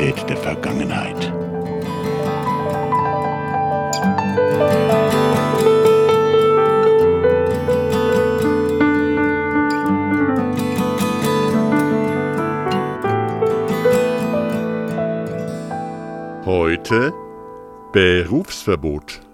Aktualität der Vergangenheit. Heute Berufsverbot.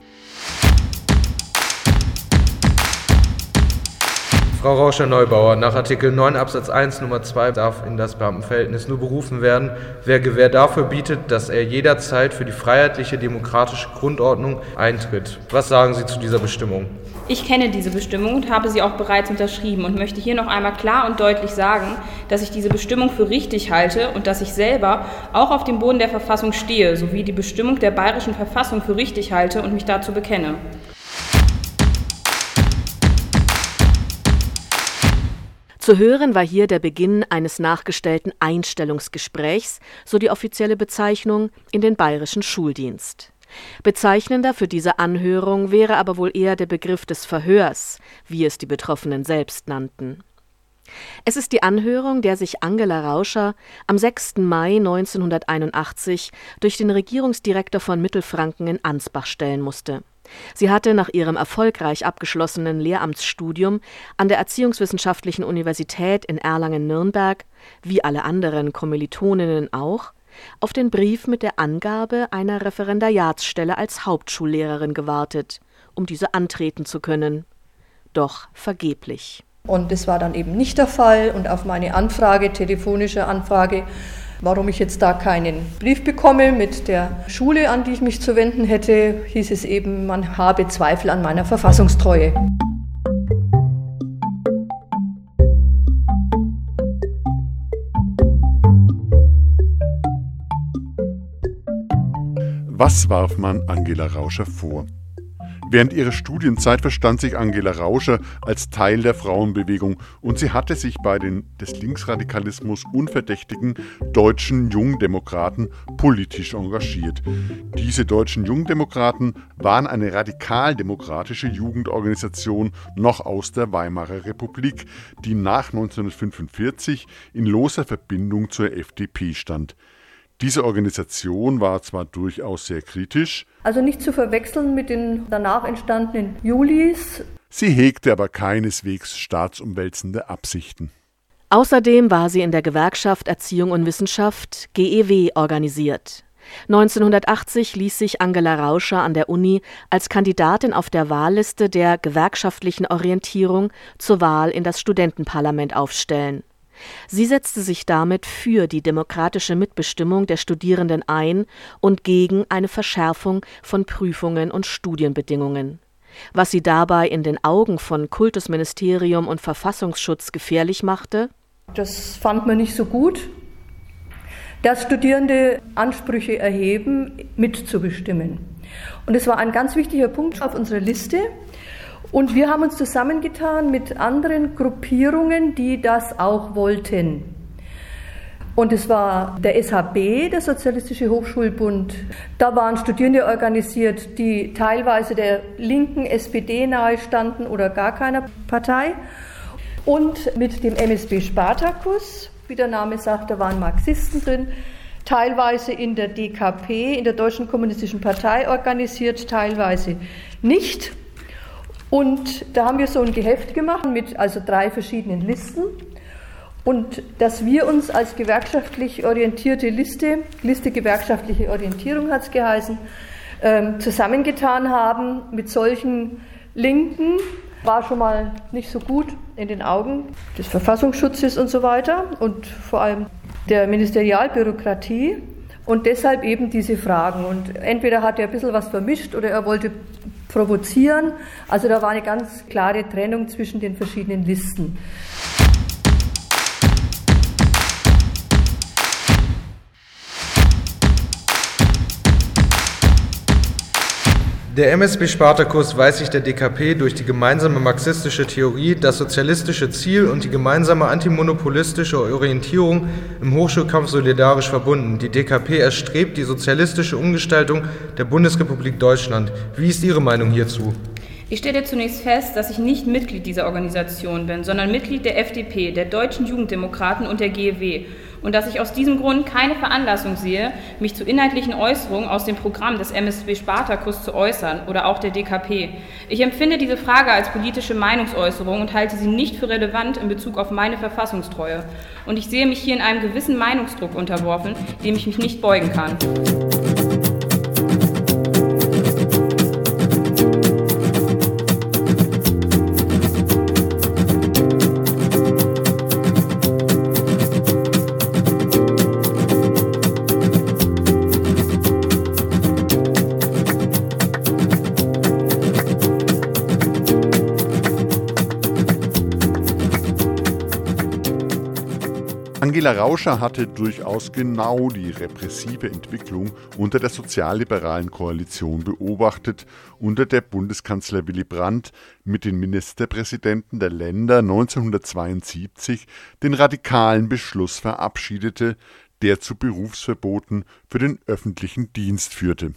Frau Rauscher-Neubauer, nach Artikel 9 Absatz 1 Nummer 2 darf in das Beamtenverhältnis nur berufen werden, wer Gewähr dafür bietet, dass er jederzeit für die freiheitliche demokratische Grundordnung eintritt. Was sagen Sie zu dieser Bestimmung? Ich kenne diese Bestimmung und habe sie auch bereits unterschrieben und möchte hier noch einmal klar und deutlich sagen, dass ich diese Bestimmung für richtig halte und dass ich selber auch auf dem Boden der Verfassung stehe, sowie die Bestimmung der bayerischen Verfassung für richtig halte und mich dazu bekenne. Zu hören war hier der Beginn eines nachgestellten Einstellungsgesprächs, so die offizielle Bezeichnung, in den bayerischen Schuldienst. Bezeichnender für diese Anhörung wäre aber wohl eher der Begriff des Verhörs, wie es die Betroffenen selbst nannten. Es ist die Anhörung, der sich Angela Rauscher am 6. Mai 1981 durch den Regierungsdirektor von Mittelfranken in Ansbach stellen musste. Sie hatte nach ihrem erfolgreich abgeschlossenen Lehramtsstudium an der Erziehungswissenschaftlichen Universität in Erlangen-Nürnberg, wie alle anderen Kommilitoninnen auch, auf den Brief mit der Angabe einer Referendariatsstelle als Hauptschullehrerin gewartet, um diese antreten zu können. Doch vergeblich. Und das war dann eben nicht der Fall. Und auf meine Anfrage, telefonische Anfrage, Warum ich jetzt da keinen Brief bekomme mit der Schule, an die ich mich zu wenden hätte, hieß es eben, man habe Zweifel an meiner Verfassungstreue. Was warf man Angela Rauscher vor? Während ihrer Studienzeit verstand sich Angela Rauscher als Teil der Frauenbewegung und sie hatte sich bei den des Linksradikalismus unverdächtigen deutschen Jungdemokraten politisch engagiert. Diese deutschen Jungdemokraten waren eine radikaldemokratische Jugendorganisation noch aus der Weimarer Republik, die nach 1945 in loser Verbindung zur FDP stand. Diese Organisation war zwar durchaus sehr kritisch, also nicht zu verwechseln mit den danach entstandenen Julis. Sie hegte aber keineswegs staatsumwälzende Absichten. Außerdem war sie in der Gewerkschaft Erziehung und Wissenschaft GEW organisiert. 1980 ließ sich Angela Rauscher an der Uni als Kandidatin auf der Wahlliste der gewerkschaftlichen Orientierung zur Wahl in das Studentenparlament aufstellen. Sie setzte sich damit für die demokratische Mitbestimmung der Studierenden ein und gegen eine Verschärfung von Prüfungen und Studienbedingungen. Was sie dabei in den Augen von Kultusministerium und Verfassungsschutz gefährlich machte? Das fand man nicht so gut, dass Studierende Ansprüche erheben, mitzubestimmen. Und es war ein ganz wichtiger Punkt auf unserer Liste. Und wir haben uns zusammengetan mit anderen Gruppierungen, die das auch wollten. Und es war der SHB, der Sozialistische Hochschulbund. Da waren Studierende organisiert, die teilweise der linken SPD nahe standen oder gar keiner Partei. Und mit dem MSB Spartacus, wie der Name sagt, da waren Marxisten drin, teilweise in der DKP, in der Deutschen Kommunistischen Partei organisiert, teilweise nicht. Und da haben wir so ein Geheft gemacht mit also drei verschiedenen Listen. Und dass wir uns als gewerkschaftlich orientierte Liste, Liste gewerkschaftliche Orientierung hat es geheißen, ähm, zusammengetan haben mit solchen Linken, war schon mal nicht so gut in den Augen des Verfassungsschutzes und so weiter und vor allem der Ministerialbürokratie. Und deshalb eben diese Fragen. Und entweder hat er ein bisschen was vermischt oder er wollte provozieren. Also da war eine ganz klare Trennung zwischen den verschiedenen Listen. Der MSB Spartakus weiß sich der DKP durch die gemeinsame marxistische Theorie, das sozialistische Ziel und die gemeinsame antimonopolistische Orientierung im Hochschulkampf solidarisch verbunden. Die DKP erstrebt die sozialistische Umgestaltung der Bundesrepublik Deutschland. Wie ist Ihre Meinung hierzu? Ich stelle zunächst fest, dass ich nicht Mitglied dieser Organisation bin, sondern Mitglied der FDP, der Deutschen Jugenddemokraten und der GEW und dass ich aus diesem Grund keine Veranlassung sehe, mich zu inhaltlichen Äußerungen aus dem Programm des MSB Spartakus zu äußern oder auch der DKP. Ich empfinde diese Frage als politische Meinungsäußerung und halte sie nicht für relevant in Bezug auf meine Verfassungstreue. Und ich sehe mich hier in einem gewissen Meinungsdruck unterworfen, dem ich mich nicht beugen kann. Angela Rauscher hatte durchaus genau die repressive Entwicklung unter der sozialliberalen Koalition beobachtet, unter der Bundeskanzler Willy Brandt mit den Ministerpräsidenten der Länder 1972 den radikalen Beschluss verabschiedete, der zu Berufsverboten für den öffentlichen Dienst führte.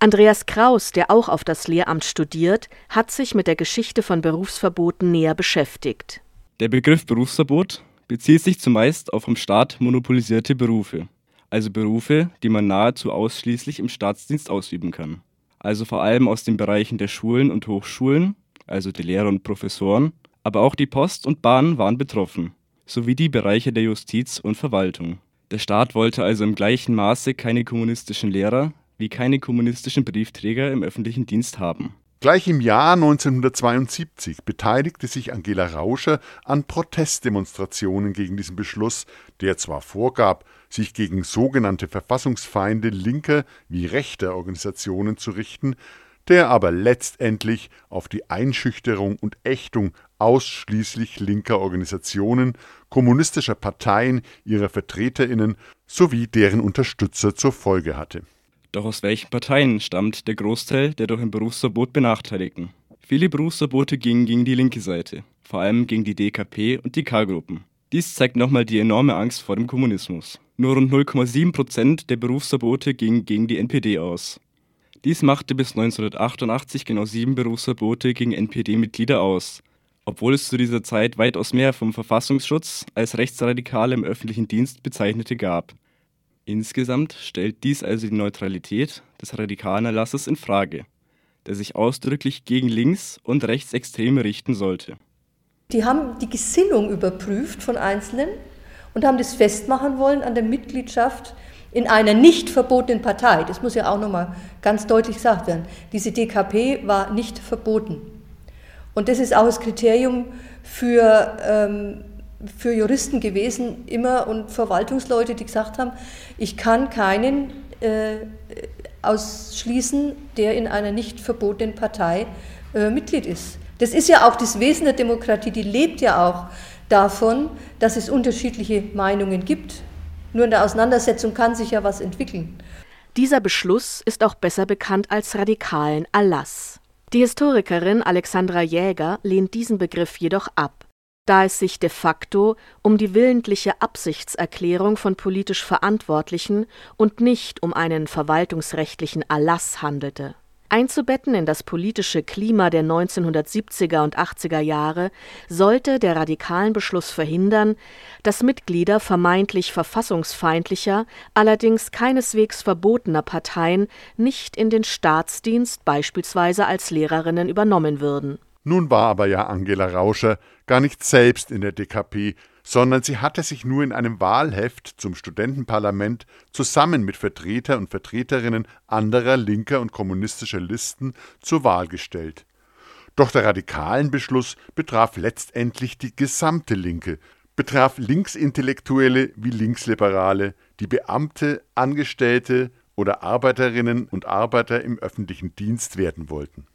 Andreas Kraus, der auch auf das Lehramt studiert, hat sich mit der Geschichte von Berufsverboten näher beschäftigt. Der Begriff Berufsverbot bezieht sich zumeist auf vom Staat monopolisierte Berufe, also Berufe, die man nahezu ausschließlich im Staatsdienst ausüben kann. Also vor allem aus den Bereichen der Schulen und Hochschulen, also die Lehrer und Professoren, aber auch die Post und Bahn waren betroffen, sowie die Bereiche der Justiz und Verwaltung. Der Staat wollte also im gleichen Maße keine kommunistischen Lehrer wie keine kommunistischen Briefträger im öffentlichen Dienst haben. Gleich im Jahr 1972 beteiligte sich Angela Rauscher an Protestdemonstrationen gegen diesen Beschluss, der zwar vorgab, sich gegen sogenannte Verfassungsfeinde linker wie rechter Organisationen zu richten, der aber letztendlich auf die Einschüchterung und Ächtung ausschließlich linker Organisationen, kommunistischer Parteien, ihrer Vertreterinnen sowie deren Unterstützer zur Folge hatte doch aus welchen Parteien stammt der Großteil der durch ein Berufsverbot Benachteiligten? Viele Berufsverbote gingen gegen die linke Seite, vor allem gegen die DKP und die K-Gruppen. Dies zeigt nochmal die enorme Angst vor dem Kommunismus. Nur rund 0,7 Prozent der Berufsverbote gingen gegen die NPD aus. Dies machte bis 1988 genau sieben Berufsverbote gegen NPD-Mitglieder aus, obwohl es zu dieser Zeit weitaus mehr vom Verfassungsschutz als Rechtsradikale im öffentlichen Dienst bezeichnete gab. Insgesamt stellt dies also die Neutralität des radikalen Erlasses in Frage, der sich ausdrücklich gegen Links- und Rechtsextreme richten sollte. Die haben die Gesinnung überprüft von Einzelnen und haben das festmachen wollen an der Mitgliedschaft in einer nicht verbotenen Partei. Das muss ja auch nochmal ganz deutlich gesagt werden. Diese DKP war nicht verboten. Und das ist auch das Kriterium für ähm, für Juristen gewesen, immer und Verwaltungsleute, die gesagt haben, ich kann keinen äh, ausschließen, der in einer nicht verbotenen Partei äh, Mitglied ist. Das ist ja auch das Wesen der Demokratie, die lebt ja auch davon, dass es unterschiedliche Meinungen gibt. Nur in der Auseinandersetzung kann sich ja was entwickeln. Dieser Beschluss ist auch besser bekannt als radikalen Erlass. Die Historikerin Alexandra Jäger lehnt diesen Begriff jedoch ab da es sich de facto um die willentliche Absichtserklärung von politisch Verantwortlichen und nicht um einen verwaltungsrechtlichen Erlass handelte. Einzubetten in das politische Klima der 1970er und 80er Jahre sollte der radikalen Beschluss verhindern, dass Mitglieder vermeintlich verfassungsfeindlicher, allerdings keineswegs verbotener Parteien nicht in den Staatsdienst beispielsweise als Lehrerinnen übernommen würden nun war aber ja Angela Rauscher gar nicht selbst in der DKP, sondern sie hatte sich nur in einem Wahlheft zum Studentenparlament zusammen mit Vertreter und Vertreterinnen anderer linker und kommunistischer Listen zur Wahl gestellt. Doch der radikalen Beschluss betraf letztendlich die gesamte Linke, betraf Linksintellektuelle wie Linksliberale, die Beamte, Angestellte oder Arbeiterinnen und Arbeiter im öffentlichen Dienst werden wollten.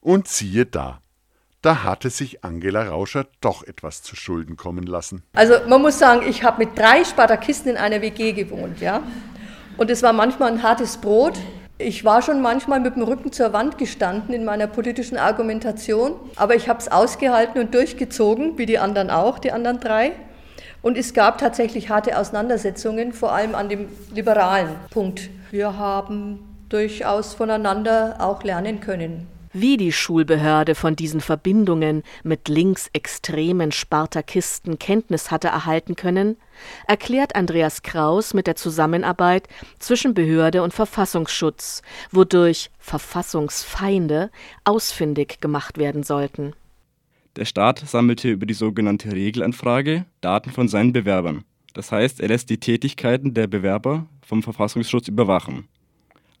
Und siehe da, da hatte sich Angela Rauscher doch etwas zu Schulden kommen lassen. Also man muss sagen, ich habe mit drei Spartakisten in einer WG gewohnt, ja. Und es war manchmal ein hartes Brot. Ich war schon manchmal mit dem Rücken zur Wand gestanden in meiner politischen Argumentation, aber ich habe es ausgehalten und durchgezogen, wie die anderen auch, die anderen drei. Und es gab tatsächlich harte Auseinandersetzungen, vor allem an dem liberalen Punkt. Wir haben durchaus voneinander auch lernen können. Wie die Schulbehörde von diesen Verbindungen mit linksextremen Spartakisten Kenntnis hatte erhalten können, erklärt Andreas Kraus mit der Zusammenarbeit zwischen Behörde und Verfassungsschutz, wodurch Verfassungsfeinde ausfindig gemacht werden sollten. Der Staat sammelte über die sogenannte Regelanfrage Daten von seinen Bewerbern. Das heißt, er lässt die Tätigkeiten der Bewerber vom Verfassungsschutz überwachen.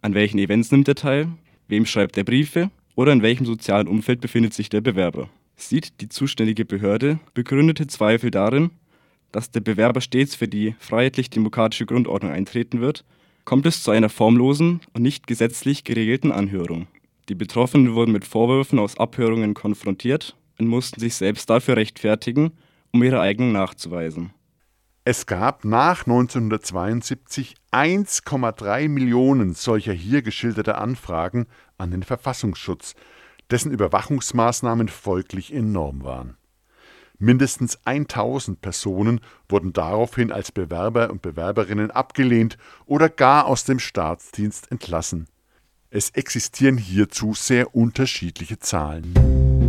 An welchen Events nimmt er teil? Wem schreibt er Briefe? Oder in welchem sozialen Umfeld befindet sich der Bewerber. Sieht die zuständige Behörde begründete Zweifel darin, dass der Bewerber stets für die freiheitlich-demokratische Grundordnung eintreten wird, kommt es zu einer formlosen und nicht gesetzlich geregelten Anhörung. Die Betroffenen wurden mit Vorwürfen aus Abhörungen konfrontiert und mussten sich selbst dafür rechtfertigen, um ihre Eignung nachzuweisen. Es gab nach 1972 1,3 Millionen solcher hier geschilderter Anfragen an den Verfassungsschutz, dessen Überwachungsmaßnahmen folglich enorm waren. Mindestens 1000 Personen wurden daraufhin als Bewerber und Bewerberinnen abgelehnt oder gar aus dem Staatsdienst entlassen. Es existieren hierzu sehr unterschiedliche Zahlen.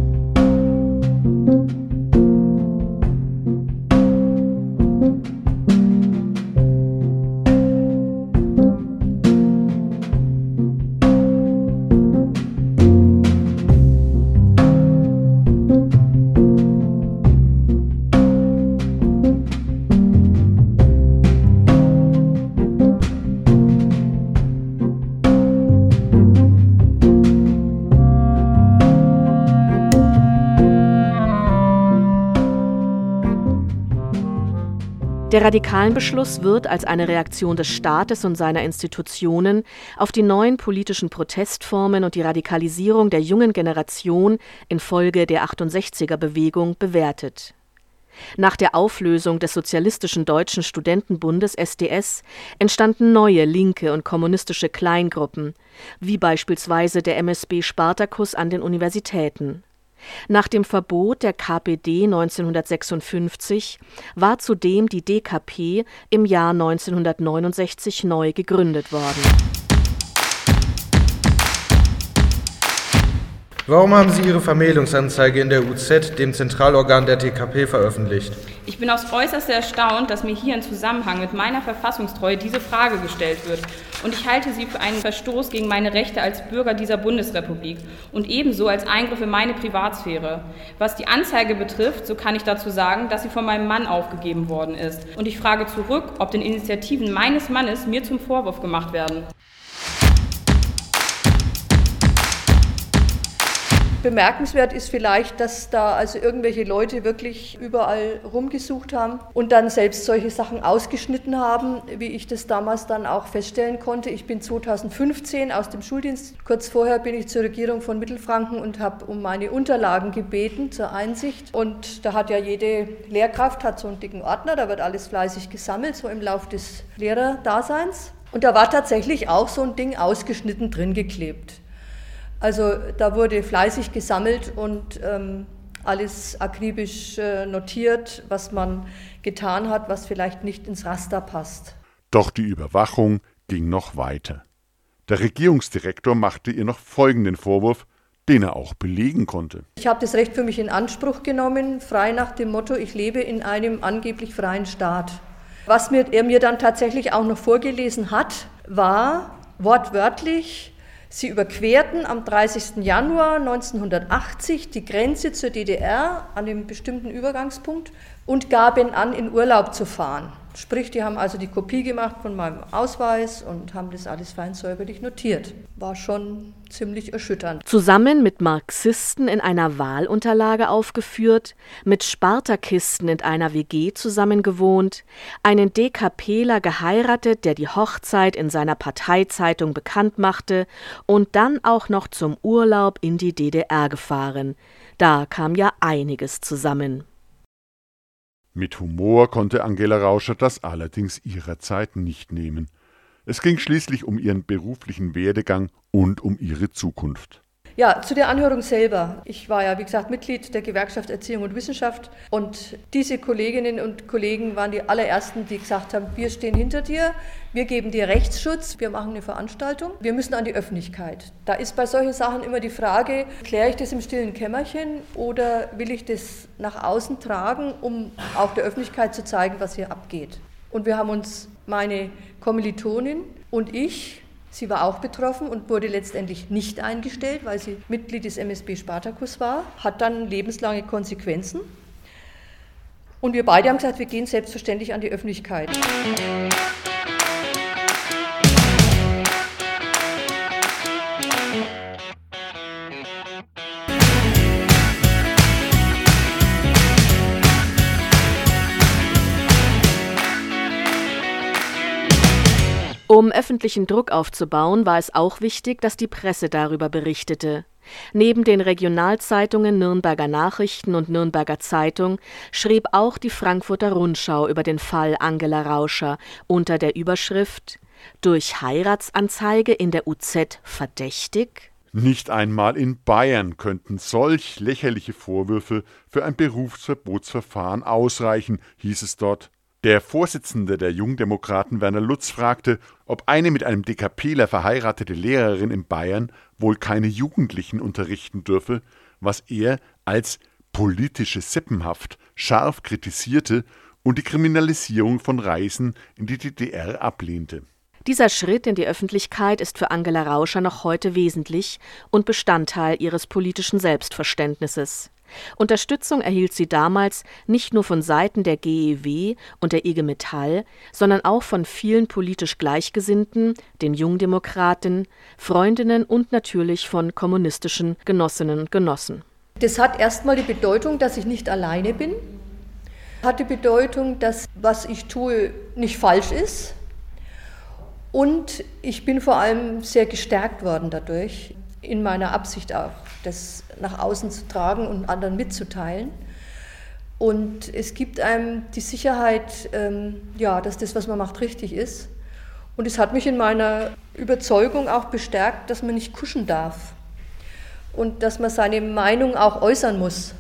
Der Radikalenbeschluss wird als eine Reaktion des Staates und seiner Institutionen auf die neuen politischen Protestformen und die Radikalisierung der jungen Generation infolge der 68er Bewegung bewertet. Nach der Auflösung des Sozialistischen Deutschen Studentenbundes SDS entstanden neue linke und kommunistische Kleingruppen, wie beispielsweise der MSB Spartacus an den Universitäten nach dem Verbot der KPD 1956 war zudem die DKP im Jahr 1969 neu gegründet worden. Warum haben Sie Ihre Vermählungsanzeige in der UZ, dem Zentralorgan der DKP, veröffentlicht? Ich bin aufs Äußerste erstaunt, dass mir hier in Zusammenhang mit meiner Verfassungstreue diese Frage gestellt wird. Und ich halte sie für einen Verstoß gegen meine Rechte als Bürger dieser Bundesrepublik und ebenso als Eingriff in meine Privatsphäre. Was die Anzeige betrifft, so kann ich dazu sagen, dass sie von meinem Mann aufgegeben worden ist. Und ich frage zurück, ob den Initiativen meines Mannes mir zum Vorwurf gemacht werden. Bemerkenswert ist vielleicht, dass da also irgendwelche Leute wirklich überall rumgesucht haben und dann selbst solche Sachen ausgeschnitten haben, wie ich das damals dann auch feststellen konnte. Ich bin 2015 aus dem Schuldienst. Kurz vorher bin ich zur Regierung von Mittelfranken und habe um meine Unterlagen gebeten zur Einsicht. Und da hat ja jede Lehrkraft hat so einen dicken Ordner, da wird alles fleißig gesammelt, so im Lauf des Lehrerdaseins. Und da war tatsächlich auch so ein Ding ausgeschnitten drin geklebt. Also da wurde fleißig gesammelt und ähm, alles akribisch äh, notiert, was man getan hat, was vielleicht nicht ins Raster passt. Doch die Überwachung ging noch weiter. Der Regierungsdirektor machte ihr noch folgenden Vorwurf, den er auch belegen konnte. Ich habe das Recht für mich in Anspruch genommen, frei nach dem Motto, ich lebe in einem angeblich freien Staat. Was mir, er mir dann tatsächlich auch noch vorgelesen hat, war wortwörtlich, Sie überquerten am 30. Januar 1980 die Grenze zur DDR an einem bestimmten Übergangspunkt und gaben an, in Urlaub zu fahren. Sprich, die haben also die Kopie gemacht von meinem Ausweis und haben das alles fein säuberlich notiert. War schon ziemlich erschütternd. Zusammen mit Marxisten in einer Wahlunterlage aufgeführt, mit Spartakisten in einer WG zusammengewohnt, einen DKPler geheiratet, der die Hochzeit in seiner Parteizeitung bekannt machte und dann auch noch zum Urlaub in die DDR gefahren. Da kam ja einiges zusammen. Mit Humor konnte Angela Rauscher das allerdings ihrer Zeit nicht nehmen. Es ging schließlich um ihren beruflichen Werdegang und um ihre Zukunft. Ja, zu der Anhörung selber. Ich war ja, wie gesagt, Mitglied der Gewerkschaft Erziehung und Wissenschaft und diese Kolleginnen und Kollegen waren die allerersten, die gesagt haben, wir stehen hinter dir, wir geben dir Rechtsschutz, wir machen eine Veranstaltung, wir müssen an die Öffentlichkeit. Da ist bei solchen Sachen immer die Frage, kläre ich das im stillen Kämmerchen oder will ich das nach außen tragen, um auch der Öffentlichkeit zu zeigen, was hier abgeht. Und wir haben uns, meine Kommilitonin und ich, Sie war auch betroffen und wurde letztendlich nicht eingestellt, weil sie Mitglied des MSB Spartacus war, hat dann lebenslange Konsequenzen. Und wir beide haben gesagt, wir gehen selbstverständlich an die Öffentlichkeit. Um öffentlichen Druck aufzubauen, war es auch wichtig, dass die Presse darüber berichtete. Neben den Regionalzeitungen Nürnberger Nachrichten und Nürnberger Zeitung schrieb auch die Frankfurter Rundschau über den Fall Angela Rauscher unter der Überschrift Durch Heiratsanzeige in der UZ verdächtig? Nicht einmal in Bayern könnten solch lächerliche Vorwürfe für ein Berufsverbotsverfahren ausreichen, hieß es dort. Der Vorsitzende der Jungdemokraten Werner Lutz fragte, ob eine mit einem DKPler verheiratete Lehrerin in Bayern wohl keine Jugendlichen unterrichten dürfe, was er als politische Sippenhaft scharf kritisierte und die Kriminalisierung von Reisen in die DDR ablehnte. Dieser Schritt in die Öffentlichkeit ist für Angela Rauscher noch heute wesentlich und Bestandteil ihres politischen Selbstverständnisses. Unterstützung erhielt sie damals nicht nur von Seiten der GEW und der IG Metall, sondern auch von vielen politisch Gleichgesinnten, den Jungdemokraten, Freundinnen und natürlich von kommunistischen Genossinnen und Genossen. Das hat erstmal die Bedeutung, dass ich nicht alleine bin, hat die Bedeutung, dass was ich tue nicht falsch ist. Und ich bin vor allem sehr gestärkt worden dadurch, in meiner Absicht auch, das nach außen zu tragen und anderen mitzuteilen. Und es gibt einem die Sicherheit, ähm, ja, dass das, was man macht, richtig ist. Und es hat mich in meiner Überzeugung auch bestärkt, dass man nicht kuschen darf und dass man seine Meinung auch äußern muss.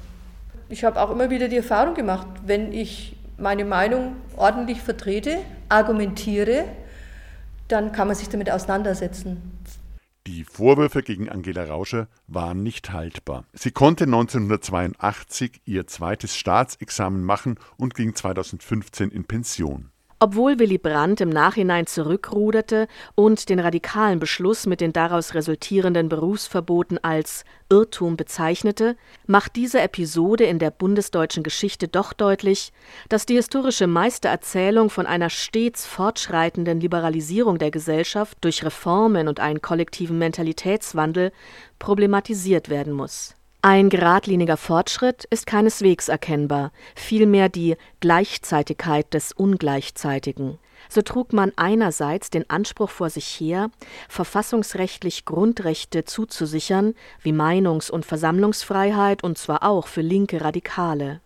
Ich habe auch immer wieder die Erfahrung gemacht, wenn ich meine Meinung ordentlich vertrete, argumentiere, dann kann man sich damit auseinandersetzen. Die Vorwürfe gegen Angela Rauscher waren nicht haltbar. Sie konnte 1982 ihr zweites Staatsexamen machen und ging 2015 in Pension. Obwohl Willy Brandt im Nachhinein zurückruderte und den radikalen Beschluss mit den daraus resultierenden Berufsverboten als Irrtum bezeichnete, macht diese Episode in der bundesdeutschen Geschichte doch deutlich, dass die historische Meistererzählung von einer stets fortschreitenden Liberalisierung der Gesellschaft durch Reformen und einen kollektiven Mentalitätswandel problematisiert werden muss ein geradliniger Fortschritt ist keineswegs erkennbar, vielmehr die Gleichzeitigkeit des Ungleichzeitigen. So trug man einerseits den Anspruch vor sich her, verfassungsrechtlich Grundrechte zuzusichern, wie Meinungs- und Versammlungsfreiheit, und zwar auch für linke Radikale.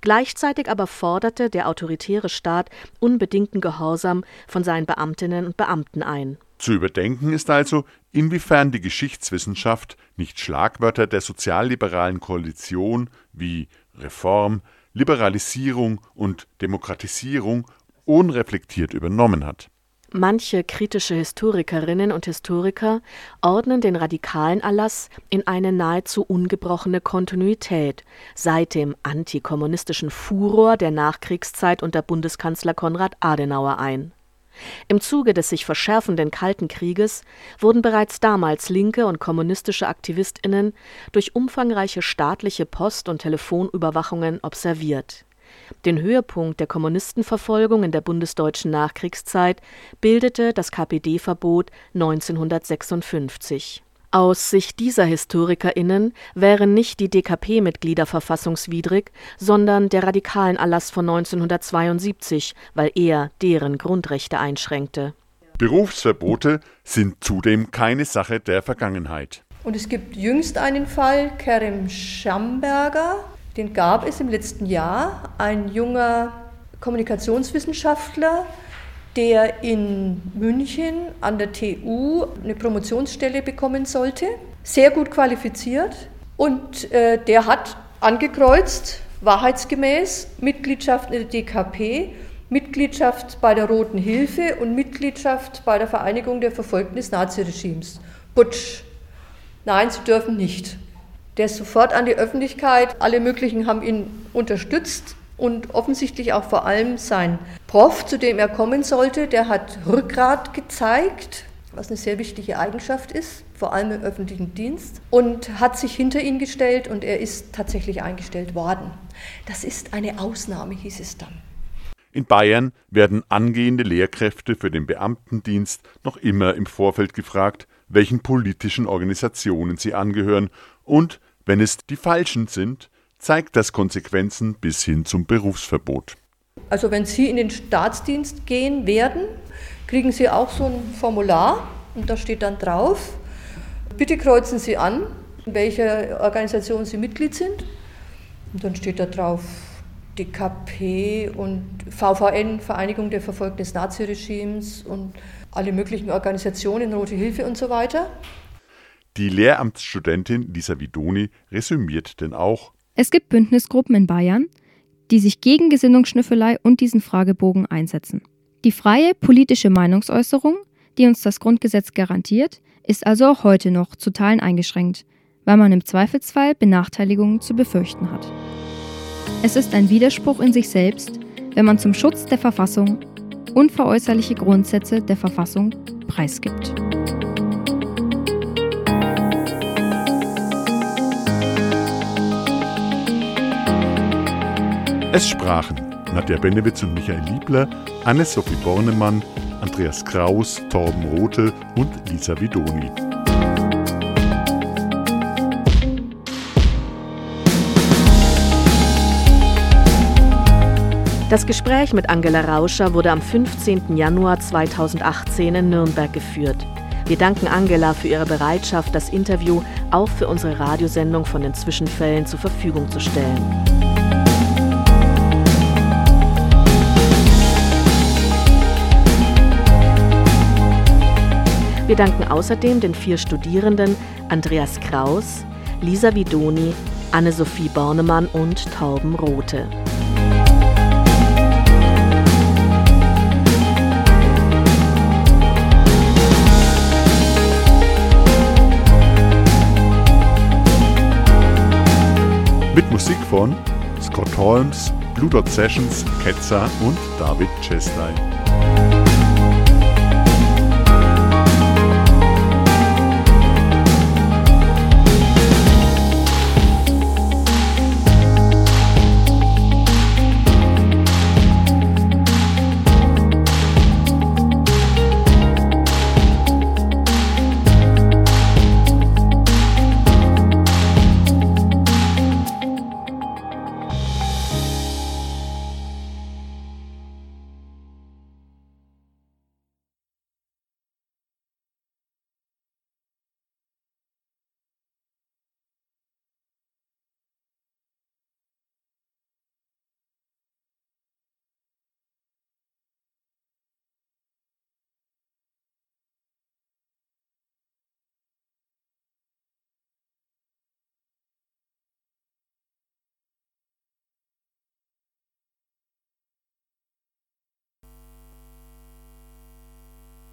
Gleichzeitig aber forderte der autoritäre Staat unbedingten Gehorsam von seinen Beamtinnen und Beamten ein zu überdenken ist also, inwiefern die Geschichtswissenschaft nicht Schlagwörter der sozialliberalen Koalition wie Reform, Liberalisierung und Demokratisierung unreflektiert übernommen hat. Manche kritische Historikerinnen und Historiker ordnen den radikalen Erlass in eine nahezu ungebrochene Kontinuität seit dem antikommunistischen Furor der Nachkriegszeit unter Bundeskanzler Konrad Adenauer ein im Zuge des sich verschärfenden Kalten Krieges wurden bereits damals linke und kommunistische Aktivistinnen durch umfangreiche staatliche Post und Telefonüberwachungen observiert. Den Höhepunkt der Kommunistenverfolgung in der bundesdeutschen Nachkriegszeit bildete das KPD-Verbot 1956 aus Sicht dieser HistorikerInnen wären nicht die DKP-Mitglieder verfassungswidrig, sondern der radikalen Erlass von 1972, weil er deren Grundrechte einschränkte. Berufsverbote sind zudem keine Sache der Vergangenheit. Und es gibt jüngst einen Fall, Kerem Schamberger, den gab es im letzten Jahr, ein junger Kommunikationswissenschaftler, der in München an der TU eine Promotionsstelle bekommen sollte. Sehr gut qualifiziert und äh, der hat angekreuzt, wahrheitsgemäß, Mitgliedschaft in der DKP, Mitgliedschaft bei der Roten Hilfe und Mitgliedschaft bei der Vereinigung der Verfolgten des Naziregimes. Putsch. Nein, sie dürfen nicht. Der ist sofort an die Öffentlichkeit. Alle möglichen haben ihn unterstützt und offensichtlich auch vor allem sein Prof, zu dem er kommen sollte, der hat Rückgrat gezeigt, was eine sehr wichtige Eigenschaft ist, vor allem im öffentlichen Dienst, und hat sich hinter ihn gestellt und er ist tatsächlich eingestellt worden. Das ist eine Ausnahme, hieß es dann. In Bayern werden angehende Lehrkräfte für den Beamtendienst noch immer im Vorfeld gefragt, welchen politischen Organisationen sie angehören und, wenn es die falschen sind, zeigt das Konsequenzen bis hin zum Berufsverbot. Also wenn Sie in den Staatsdienst gehen werden, kriegen Sie auch so ein Formular und da steht dann drauf, bitte kreuzen Sie an, in welcher Organisation Sie Mitglied sind. Und dann steht da drauf DKP und VVN, Vereinigung der Verfolgten des Naziregimes und alle möglichen Organisationen, Rote Hilfe und so weiter. Die Lehramtsstudentin Lisa Vidoni resümiert denn auch. Es gibt Bündnisgruppen in Bayern, die sich gegen Gesinnungsschnüffelei und diesen Fragebogen einsetzen. Die freie politische Meinungsäußerung, die uns das Grundgesetz garantiert, ist also auch heute noch zu Teilen eingeschränkt, weil man im Zweifelsfall Benachteiligungen zu befürchten hat. Es ist ein Widerspruch in sich selbst, wenn man zum Schutz der Verfassung unveräußerliche Grundsätze der Verfassung preisgibt. Es sprachen Nadja Benewitz und Michael Liebler, Anne-Sophie Bornemann, Andreas Kraus, Torben Rothe und Lisa Vidoni. Das Gespräch mit Angela Rauscher wurde am 15. Januar 2018 in Nürnberg geführt. Wir danken Angela für ihre Bereitschaft, das Interview auch für unsere Radiosendung von den Zwischenfällen zur Verfügung zu stellen. Wir danken außerdem den vier Studierenden Andreas Kraus, Lisa Vidoni, Anne-Sophie Bornemann und Tauben Rote. Mit Musik von Scott Holmes, Blue Dot Sessions, Ketzer und David Chesney.